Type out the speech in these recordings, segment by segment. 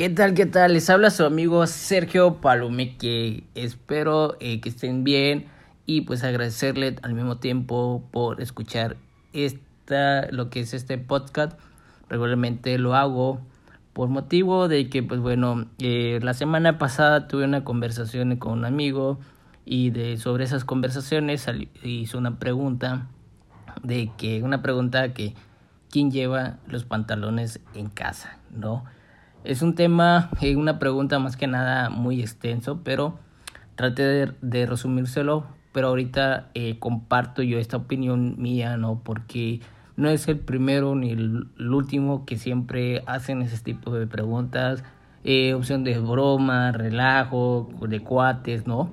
¿Qué tal? ¿Qué tal? Les habla su amigo Sergio Palome que espero eh, que estén bien y pues agradecerle al mismo tiempo por escuchar esta, lo que es este podcast. Regularmente lo hago por motivo de que pues bueno, eh, la semana pasada tuve una conversación con un amigo y de sobre esas conversaciones hizo una pregunta de que una pregunta que quién lleva los pantalones en casa, ¿no? Es un tema, eh, una pregunta más que nada muy extenso, pero traté de, resumírselo, pero ahorita eh, comparto yo esta opinión mía, ¿no? Porque no es el primero ni el, último que siempre hacen ese tipo de preguntas, eh, opción de broma, relajo, de cuates, ¿no?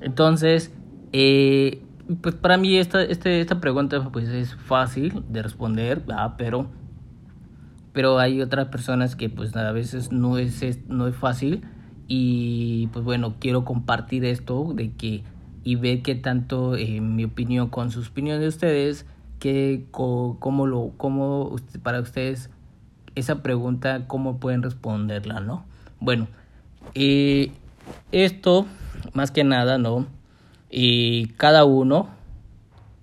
Entonces, pues para mí esta, este, esta pregunta pues es fácil de responder, pero pero hay otras personas que pues a veces no es, no es fácil y pues bueno, quiero compartir esto de que y ver qué tanto eh, mi opinión con sus opiniones de ustedes, que cómo lo cómo para ustedes esa pregunta cómo pueden responderla, ¿no? Bueno, eh, esto más que nada, ¿no? Y cada uno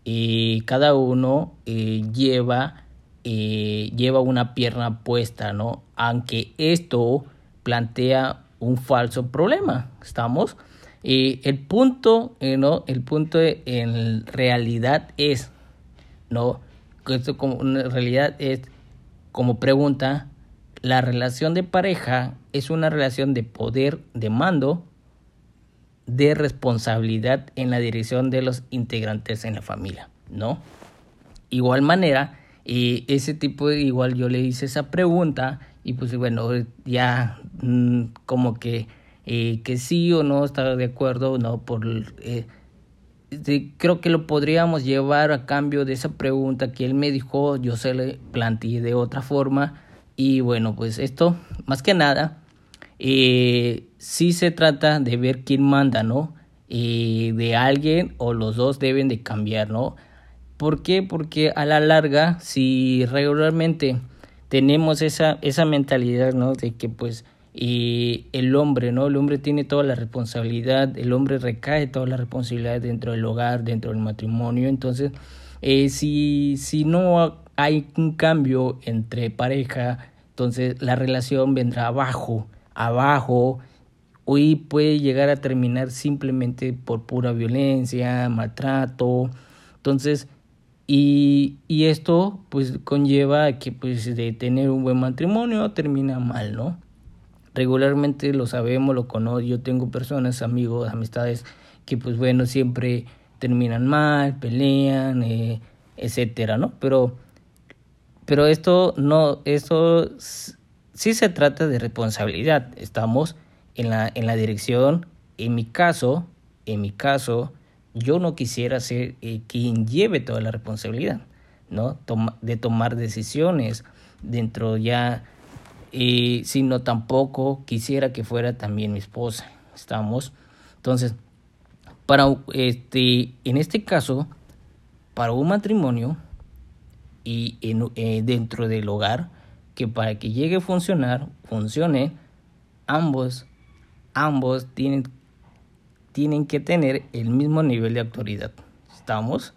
y cada uno eh, lleva eh, lleva una pierna puesta, ¿no? Aunque esto plantea un falso problema, ¿estamos? Eh, el punto, eh, ¿no? El punto en realidad es, ¿no? Esto como en realidad es como pregunta, la relación de pareja es una relación de poder, de mando, de responsabilidad en la dirección de los integrantes en la familia, ¿no? Igual manera, y ese tipo, de, igual yo le hice esa pregunta y pues bueno, ya mm, como que, eh, que sí o no estaba de acuerdo, no, por... Eh, creo que lo podríamos llevar a cambio de esa pregunta que él me dijo, yo se le planteé de otra forma y bueno, pues esto, más que nada, eh, sí se trata de ver quién manda, ¿no? Eh, de alguien o los dos deben de cambiar, ¿no? ¿Por qué? Porque a la larga, si regularmente tenemos esa, esa mentalidad, ¿no? De que pues y el hombre, ¿no? El hombre tiene toda la responsabilidad, el hombre recae toda la responsabilidad dentro del hogar, dentro del matrimonio. Entonces, eh, si, si no hay un cambio entre pareja, entonces la relación vendrá abajo, abajo, hoy puede llegar a terminar simplemente por pura violencia, maltrato. Entonces, y, y esto pues conlleva que pues de tener un buen matrimonio termina mal, ¿no? Regularmente lo sabemos, lo conozco, yo tengo personas, amigos, amistades que pues bueno, siempre terminan mal, pelean, eh, etcétera, ¿no? Pero, pero esto no, esto sí se trata de responsabilidad. Estamos en la, en la dirección, en mi caso, en mi caso, yo no quisiera ser eh, quien lleve toda la responsabilidad, ¿no? de tomar decisiones dentro ya, eh, sino tampoco quisiera que fuera también mi esposa, ¿estamos? Entonces, para, este, en este caso, para un matrimonio y eh, dentro del hogar, que para que llegue a funcionar, funcione, ambos, ambos tienen tienen que tener el mismo nivel de autoridad. ¿Estamos?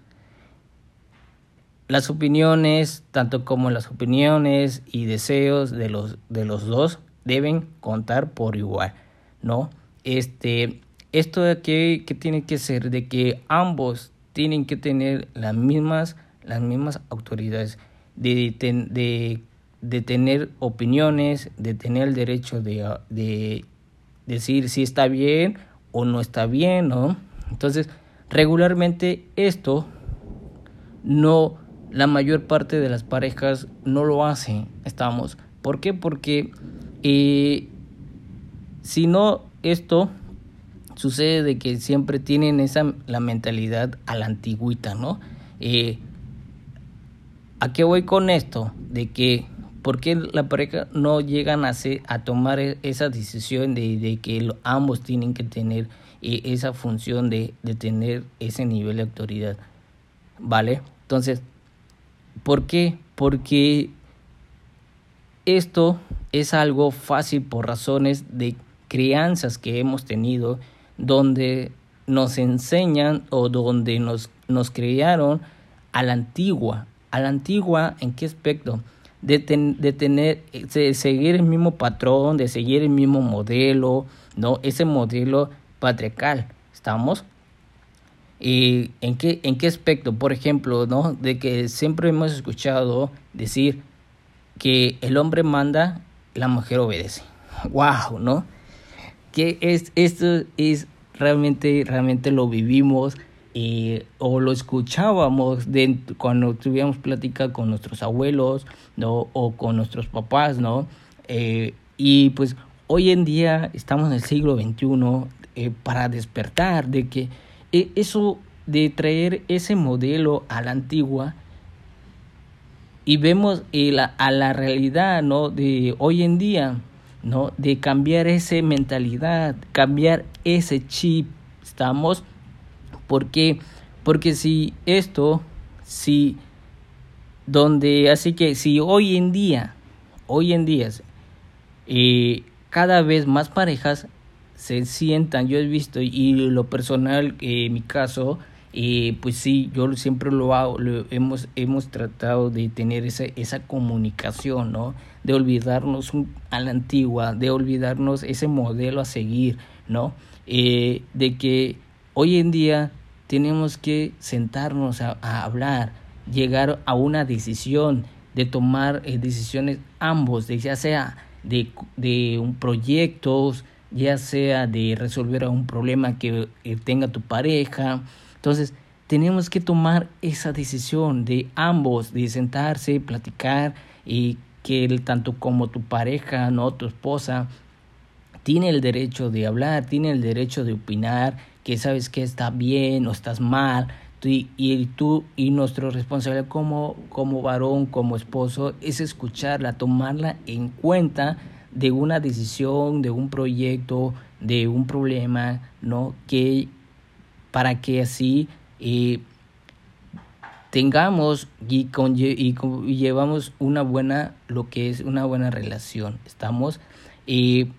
Las opiniones, tanto como las opiniones y deseos de los, de los dos, deben contar por igual, ¿no? Este, esto de que, que tiene que ser de que ambos tienen que tener las mismas, las mismas autoridades, de, de, de tener opiniones, de tener el derecho de, de decir si está bien o no está bien, ¿no? Entonces, regularmente esto no, la mayor parte de las parejas no lo hacen, estamos. ¿Por qué? Porque eh, si no, esto sucede de que siempre tienen esa, la mentalidad a la antigüita, ¿no? Eh, ¿A qué voy con esto? De que ¿Por qué la pareja no llegan a, a tomar e, esa decisión de, de que ambos tienen que tener eh, esa función de, de tener ese nivel de autoridad? ¿Vale? Entonces, ¿por qué? Porque esto es algo fácil por razones de crianzas que hemos tenido donde nos enseñan o donde nos, nos criaron a la antigua. A la antigua, ¿en qué aspecto? De, tener, seguir el mismo patrón, de seguir el mismo modelo, ¿no? Ese modelo patriarcal, ¿estamos? ¿Y en qué, en qué aspecto? Por ejemplo, ¿no? De que siempre hemos escuchado decir que el hombre manda, la mujer obedece. ¡Wow! ¿No? Que es, esto es realmente, realmente lo vivimos y, o lo escuchábamos cuando tuvimos plática con nuestros abuelos, ¿no? O con nuestros papás, ¿no? Eh, y pues hoy en día estamos en el siglo XXI eh, para despertar de que eh, eso de traer ese modelo a la antigua y vemos la, a la realidad ¿no? de hoy en día ¿no? De cambiar esa mentalidad, cambiar ese chip, ¿estamos? Porque, porque si esto, si, donde, así que si hoy en día, hoy en día, eh, cada vez más parejas se sientan, yo he visto, y lo personal, eh, en mi caso, eh, pues sí, yo siempre lo hago, hemos, hemos tratado de tener esa, esa comunicación, ¿no? De olvidarnos a la antigua, de olvidarnos ese modelo a seguir, ¿no? Eh, de que hoy en día tenemos que sentarnos a, hablar, llegar a una decisión, de tomar eh, decisiones ambos, de ya sea de, de un proyecto, ya sea de resolver un problema que tenga tu pareja, entonces, tenemos que tomar esa decisión de ambos, de sentarse, platicar y que tanto como tu pareja, no tu esposa, tiene el derecho de hablar, tiene el derecho de opinar, que sabes que está bien o estás mal, y, y tú y nuestra responsabilidad como, como varón, como esposo, es escucharla, tomarla en cuenta de una decisión, de un proyecto, de un problema, ¿no? Que para que así eh, tengamos y, con, y, llevamos una buena, lo que es una buena relación. Estamos, y eh,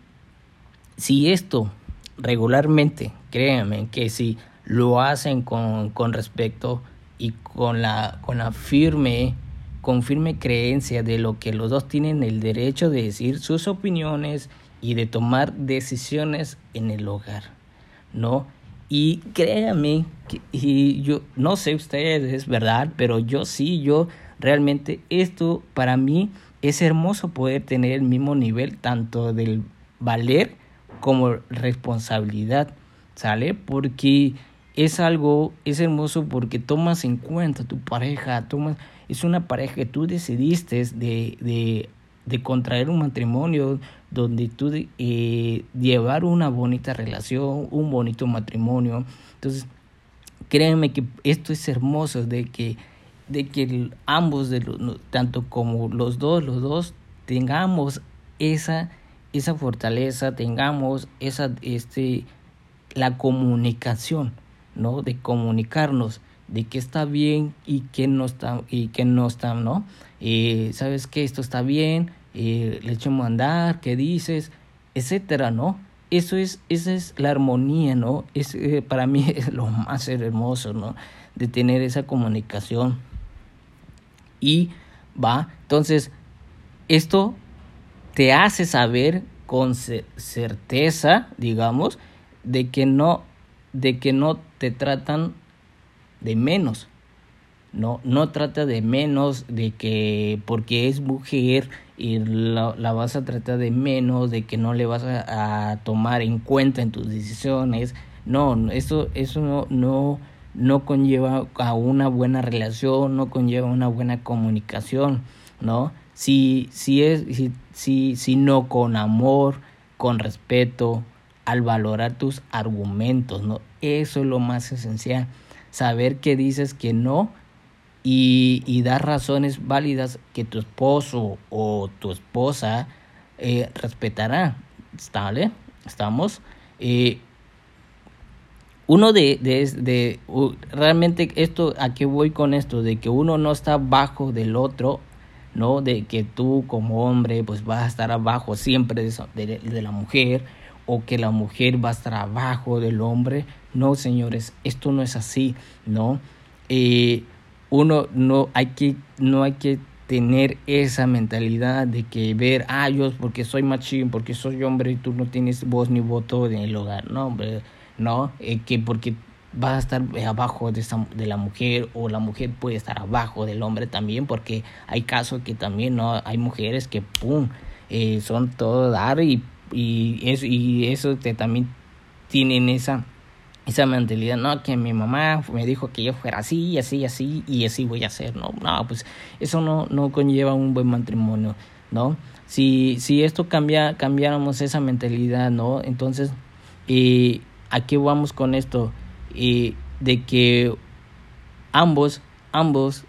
si esto regularmente, créanme que si lo hacen con, con respecto y con la, con la firme, con firme creencia de lo que los dos tienen el derecho de decir sus opiniones y de tomar decisiones en el hogar, ¿no? Y créame, y yo no sé ustedes, es verdad, pero yo sí, yo realmente esto para mí es hermoso poder tener el mismo nivel tanto del valer como responsabilidad, ¿sale? Porque es algo, es hermoso porque tomas en cuenta tu pareja, tomas, es una pareja que tú decidiste de, de de contraer un matrimonio donde tú eh, llevar una bonita relación, un bonito matrimonio. Entonces, créeme que esto es hermoso de que de que ambos de tanto como los dos, los dos tengamos esa esa fortaleza, tengamos esa este la comunicación, ¿no? De comunicarnos de qué está bien y qué no está y qué no está, ¿no? Eh, Sabes que esto está bien, eh, le echamos a andar, qué dices, etcétera, ¿no? Eso es, esa es la armonía, ¿no? Es, eh, para mí es lo más hermoso, ¿no? De tener esa comunicación. Y va, entonces, esto te hace saber con certeza, digamos, de que no, de que no te tratan de menos. No, no trata de menos de que porque es mujer y la, la vas a tratar de menos, de que no le vas a, tomar en cuenta en tus decisiones. No, eso, eso no, no, no conlleva a una buena relación, no conlleva una buena comunicación, ¿no? Si, si es, si, si, si no con amor, con respeto, al valorar tus argumentos, ¿no? Eso es lo más esencial saber que dices que no y, dar razones válidas que tu esposo o tu esposa eh, respetará. ¿Vale? ¿Estamos? Eh, uno de, de, de realmente esto, ¿a qué voy con esto? De que uno no está bajo del otro, ¿no? De que tú como hombre pues vas a estar abajo siempre de, de, la mujer o que la mujer va a estar abajo del hombre. No, señores, esto no es así, ¿no? Eh, uno no hay que, no hay que tener esa mentalidad de que ver, ah, yo porque soy machín, porque soy hombre y tú no tienes voz ni voto en el hogar, no, hombre, no, eh, que porque vas a estar abajo de, de la mujer o la mujer puede estar abajo del hombre también porque hay casos que también no hay mujeres que eh, son todo dar y y eso y eso te también tienen esa esa mentalidad, no, que mi mamá me dijo que yo fuera así, así, así, y así voy a hacer, no, no, pues eso no, no conlleva un buen matrimonio, ¿no? Si, si esto cambia, cambiáramos esa mentalidad, ¿no? Entonces, eh, ¿a qué vamos con esto? Eh, de que ambos, ambos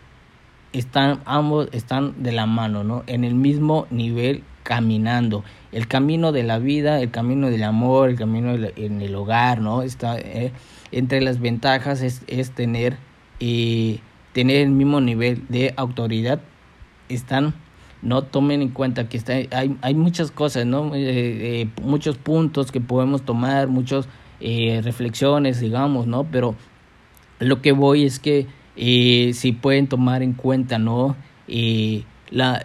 están, ambos están de la mano, ¿no? En el mismo nivel caminando. El camino de la vida, el camino del amor, el camino en el hogar, ¿no? Está, eh, entre las ventajas es, es tener, eh, tener el mismo nivel de autoridad. Están, no tomen en cuenta que está, hay, hay muchas cosas, ¿no? Eh, muchos puntos que podemos tomar, muchas reflexiones, digamos, ¿no? Pero lo que voy es que si pueden tomar en cuenta, ¿no? la,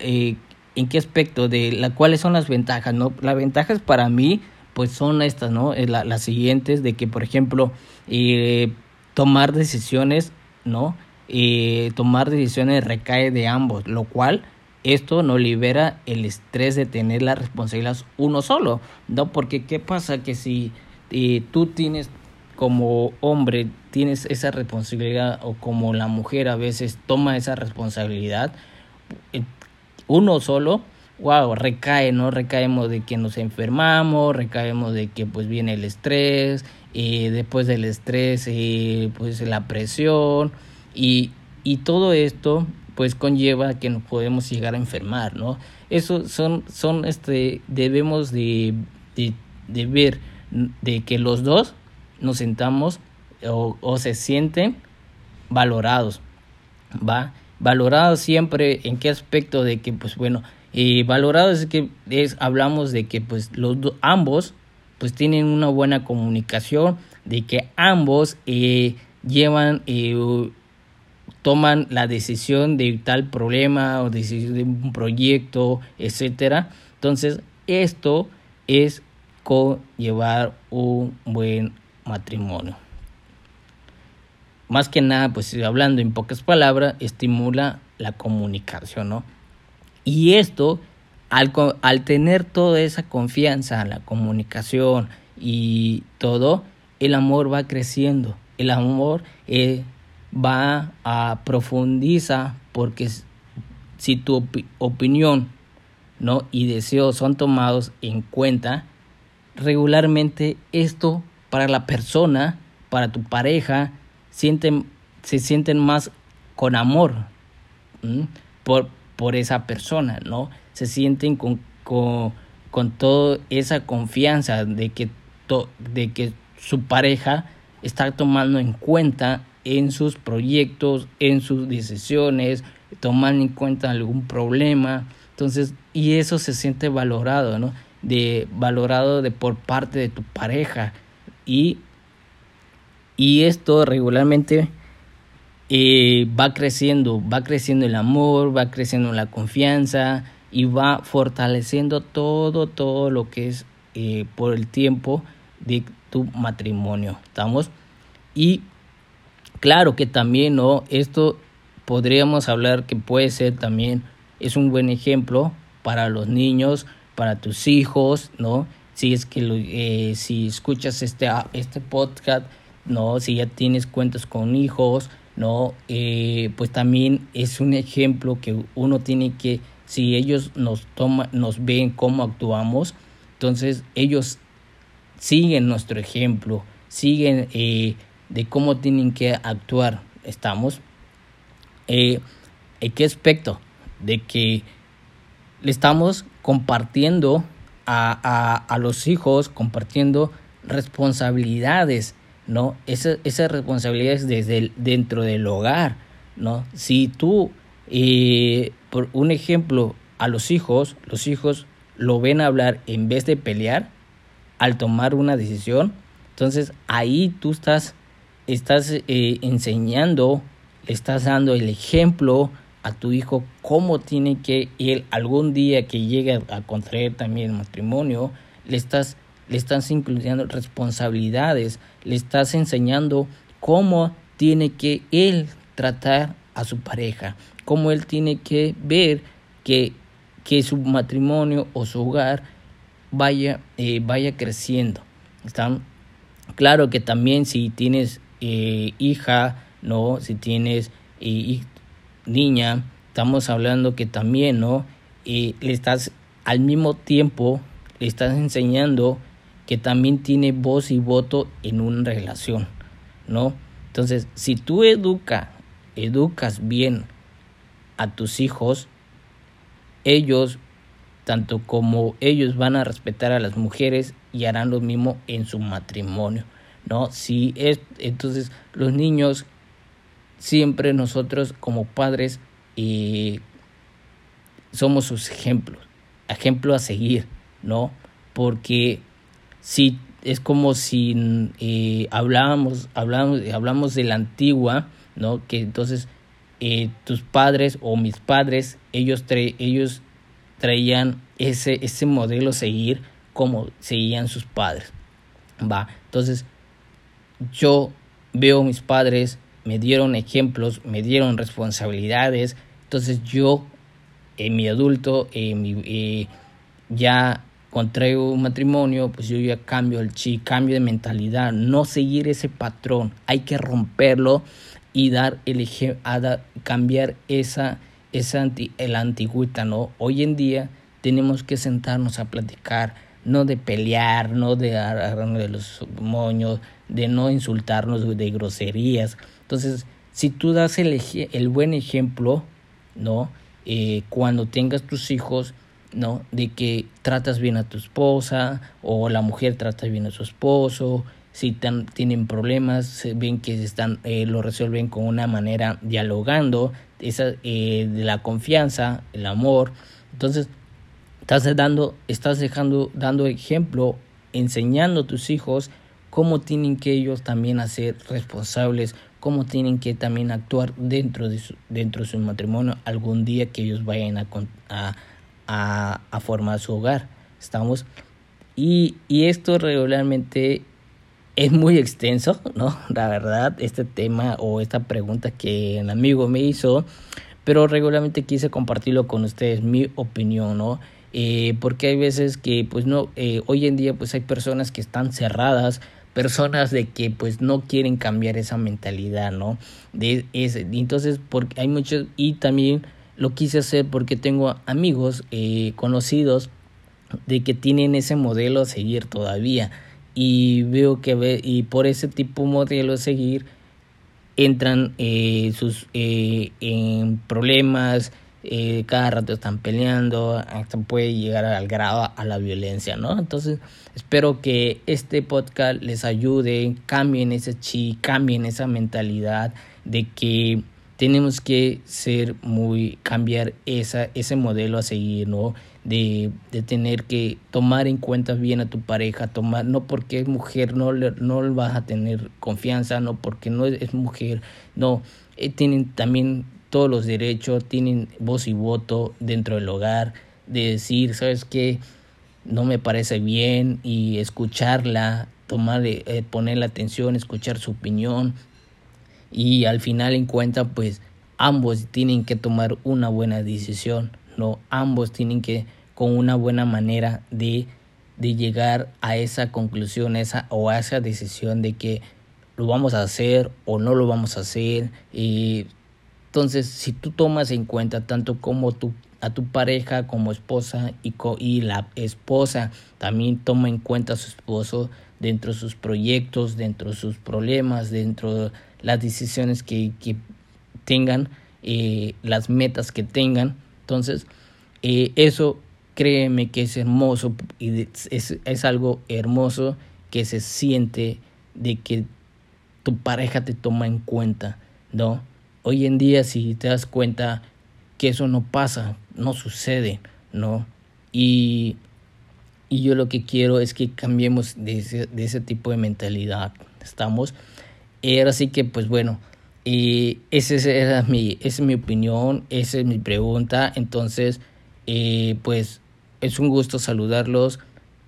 en qué aspecto de la cuáles son las ventajas no las ventajas para mí pues son estas no eh, las siguientes de que por ejemplo eh, tomar decisiones no eh, tomar decisiones recae de ambos lo cual esto no libera el estrés de tener las responsabilidades uno solo no porque qué pasa que si tú tienes como hombre tienes esa responsabilidad o como la mujer a veces toma esa responsabilidad uno solo, wow, recae, ¿no? Recaemos de que nos enfermamos, recaemos de que pues viene el estrés, y después del estrés eh, pues la presión y, y todo esto pues conlleva que nos podemos llegar a enfermar, ¿no? Eso son, son este, debemos de, de, de ver de que los dos nos sentamos o, o se sienten valorados, ¿va? Valorado siempre en qué aspecto de que pues bueno eh, valorado es que es hablamos de que pues los ambos pues tienen una buena comunicación de que ambos eh, llevan eh, toman la decisión de tal problema o de un proyecto etcétera. Entonces esto es llevar un buen matrimonio más que nada, pues hablando en pocas palabras, estimula la comunicación, ¿no? Y esto, al, al tener toda esa confianza, la comunicación y todo, el amor va creciendo. El amor eh, va a profundizar porque si tu opinión ¿no? y deseos son tomados en cuenta, regularmente esto para la persona, para tu pareja, sienten, se sienten más con amor por, por esa persona, ¿no? Se sienten con, con, con toda esa confianza de que, de que su pareja está tomando en cuenta en sus proyectos, en sus decisiones, tomando en cuenta algún problema. Entonces, y eso se siente valorado, ¿no? De valorado de por parte de tu pareja y y esto regularmente eh, va creciendo, va creciendo el amor, va creciendo la confianza y va fortaleciendo todo, todo lo que es eh, por el tiempo de tu matrimonio. ¿Estamos? Y claro que también, ¿no? Esto podríamos hablar que puede ser también, es un buen ejemplo para los niños, para tus hijos, ¿no? Si es que eh, si escuchas este, este podcast, ¿no? Si ya tienes cuentas con hijos, ¿no? Eh, pues también es un ejemplo que uno tiene que, si ellos nos toman, nos ven cómo actuamos, entonces ellos siguen nuestro ejemplo, siguen eh, de cómo tienen que actuar, estamos. Eh, ¿En qué aspecto? De que le estamos compartiendo a, a, a los hijos, compartiendo responsabilidades ¿no? Esa, esa responsabilidad es desde dentro del hogar, ¿no? Si tú, eh, por un ejemplo, a los hijos, los hijos lo ven hablar en vez de pelear al tomar una decisión. Entonces ahí tú estás, estás eh, enseñando, estás dando el ejemplo a tu hijo cómo tiene que él algún día que llegue a contraer también matrimonio, le estás, le estás incluyendo responsabilidades, le estás enseñando cómo tiene que él tratar a su pareja, cómo él tiene que ver que, que su matrimonio o su hogar vaya, eh, vaya creciendo. ¿Están? Claro que también si tienes eh, hija, ¿no? Si tienes eh, niña, estamos hablando que también, ¿no? le estás al mismo tiempo, le estás enseñando que también tiene voz y voto en una relación, ¿no? Entonces, si tú educa, educas bien a tus hijos, ellos, tanto como ellos van a respetar a las mujeres y harán lo mismo en su matrimonio, ¿no? Si es, entonces los niños, siempre nosotros como padres eh, somos sus ejemplos, ejemplo a seguir, ¿no? Porque si es como si eh, hablábamos, hablamos, hablamos de la antigua, ¿no? Que entonces eh, tus padres o mis padres, ellos, ellos traían ese, ese modelo seguir como seguían sus padres. Va, entonces yo veo mis padres, me dieron ejemplos, me dieron responsabilidades, entonces yo en mi adulto, en mi, eh, ya contraigo un matrimonio, pues yo ya cambio el chi, cambio de mentalidad, no seguir ese patrón, hay que romperlo y dar el a cambiar esa, esa anti, el antigüita, ¿no? Hoy en día tenemos que sentarnos a platicar, no de pelear, no de agarrarnos de los moños, de no insultarnos de groserías. Entonces, si tú das el, el buen ejemplo, ¿no? Eh, cuando tengas tus hijos, ¿no? De que tratas bien a tu esposa o la mujer trata bien a su esposo, si tienen problemas, ven que están, eh, lo resuelven con una manera dialogando, esa, eh, de la confianza, el amor. Entonces, estás dando, estás dejando, dando ejemplo, enseñando a tus hijos cómo tienen que ellos también hacer responsables, cómo tienen que también actuar dentro de su, dentro de su matrimonio algún día que ellos vayan a, a a, a formar su hogar. Estamos. Y, y esto regularmente es muy extenso, ¿no? La verdad, este tema o esta pregunta que el amigo me hizo, pero regularmente quise compartirlo con ustedes, mi opinión, ¿no? Eh, porque hay veces que, pues no, eh, hoy en día, pues hay personas que están cerradas, personas de que, pues no quieren cambiar esa mentalidad, ¿no? De ese, entonces, porque hay muchos, y también lo quise hacer porque tengo amigos eh, conocidos de que tienen ese modelo a seguir todavía. Y veo que ve, y por ese tipo de modelo a seguir entran eh, sus eh, en problemas cada rato están peleando hasta puede llegar al grado a la violencia no entonces espero que este podcast les ayude cambien ese chi cambien esa mentalidad de que tenemos que ser muy, cambiar esa, ese modelo a seguir, ¿no? De, de tener que tomar en cuenta bien a tu pareja, tomar, no porque es mujer no le, no vas a tener confianza, no porque no es, mujer, no, eh, tienen también todos los derechos, tienen voz y voto dentro del hogar, de decir, ¿sabes qué? No me parece bien y escucharla, tomar, eh, ponerle atención, escuchar su opinión, y al final en cuenta pues ambos tienen que tomar una buena decisión, no ambos tienen que con una buena manera de, de llegar a esa conclusión esa o a esa decisión de que lo vamos a hacer o no lo vamos a hacer y entonces si tú tomas en cuenta tanto como tu a tu pareja como esposa y, y la esposa también toma en cuenta a su esposo dentro de sus proyectos, dentro de sus problemas, dentro de las decisiones que, que tengan, eh, las metas que tengan. Entonces, eh, eso créeme que es hermoso y es, es algo hermoso que se siente de que tu pareja te toma en cuenta, ¿no? Hoy en día, si te das cuenta, que eso no pasa, no sucede, ¿no? Y, y yo lo que quiero es que cambiemos de ese, de ese tipo de mentalidad, ¿estamos? Y ahora sí que, pues bueno, y esa es, mi, es mi opinión, esa es mi pregunta, entonces, eh, pues es un gusto saludarlos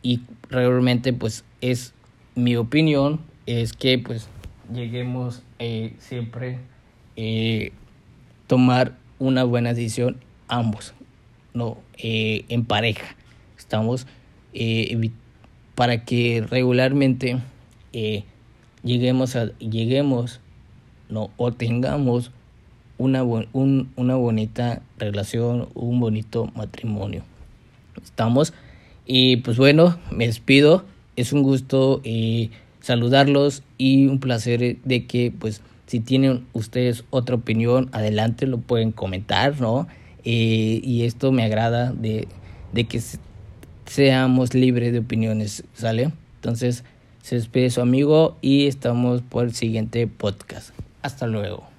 y realmente pues es mi opinión, es que pues lleguemos eh, siempre eh, tomar una buena decisión ambos, no eh, en pareja. Estamos eh, para que regularmente eh, lleguemos a lleguemos no o tengamos una un, una bonita relación, un bonito matrimonio. Estamos y pues bueno, me despido. Es un gusto eh, saludarlos y un placer de que pues si tienen ustedes otra opinión, adelante lo pueden comentar, ¿no? Y esto me agrada de, de que seamos libres de opiniones, ¿sale? Entonces, se despide su amigo y estamos por el siguiente podcast. Hasta luego.